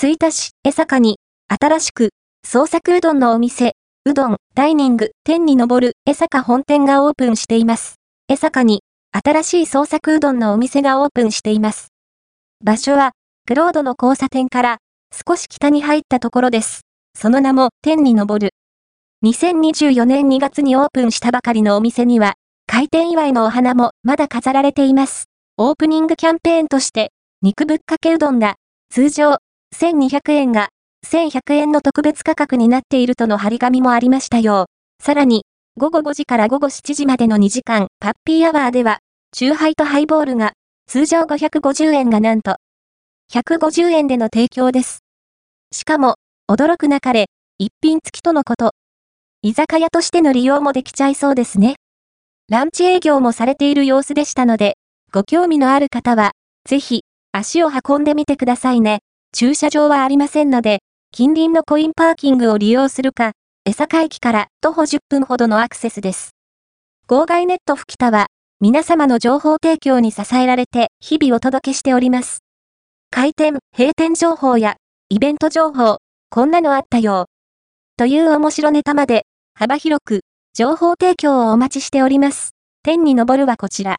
吹田市江坂に、新しく、創作うどんのお店、うどん、ダイニング、天に昇る江坂本店がオープンしています。江坂に、新しい創作うどんのお店がオープンしています。場所は、クロードの交差点から、少し北に入ったところです。その名も、天に昇る。2024年2月にオープンしたばかりのお店には、開店祝いのお花もまだ飾られています。オープニングキャンペーンとして、肉ぶっかけうどんが、通常、1200円が、1100円の特別価格になっているとの張り紙もありましたよ。さらに、午後5時から午後7時までの2時間、パッピーアワーでは、チューハイとハイボールが、通常550円がなんと、150円での提供です。しかも、驚くなかれ、一品付きとのこと。居酒屋としての利用もできちゃいそうですね。ランチ営業もされている様子でしたので、ご興味のある方は、ぜひ、足を運んでみてくださいね。駐車場はありませんので、近隣のコインパーキングを利用するか、江坂駅から徒歩10分ほどのアクセスです。号外ネット吹田は、皆様の情報提供に支えられて日々お届けしております。開店、閉店情報や、イベント情報、こんなのあったよ。という面白ネタまで、幅広く、情報提供をお待ちしております。天に昇るはこちら。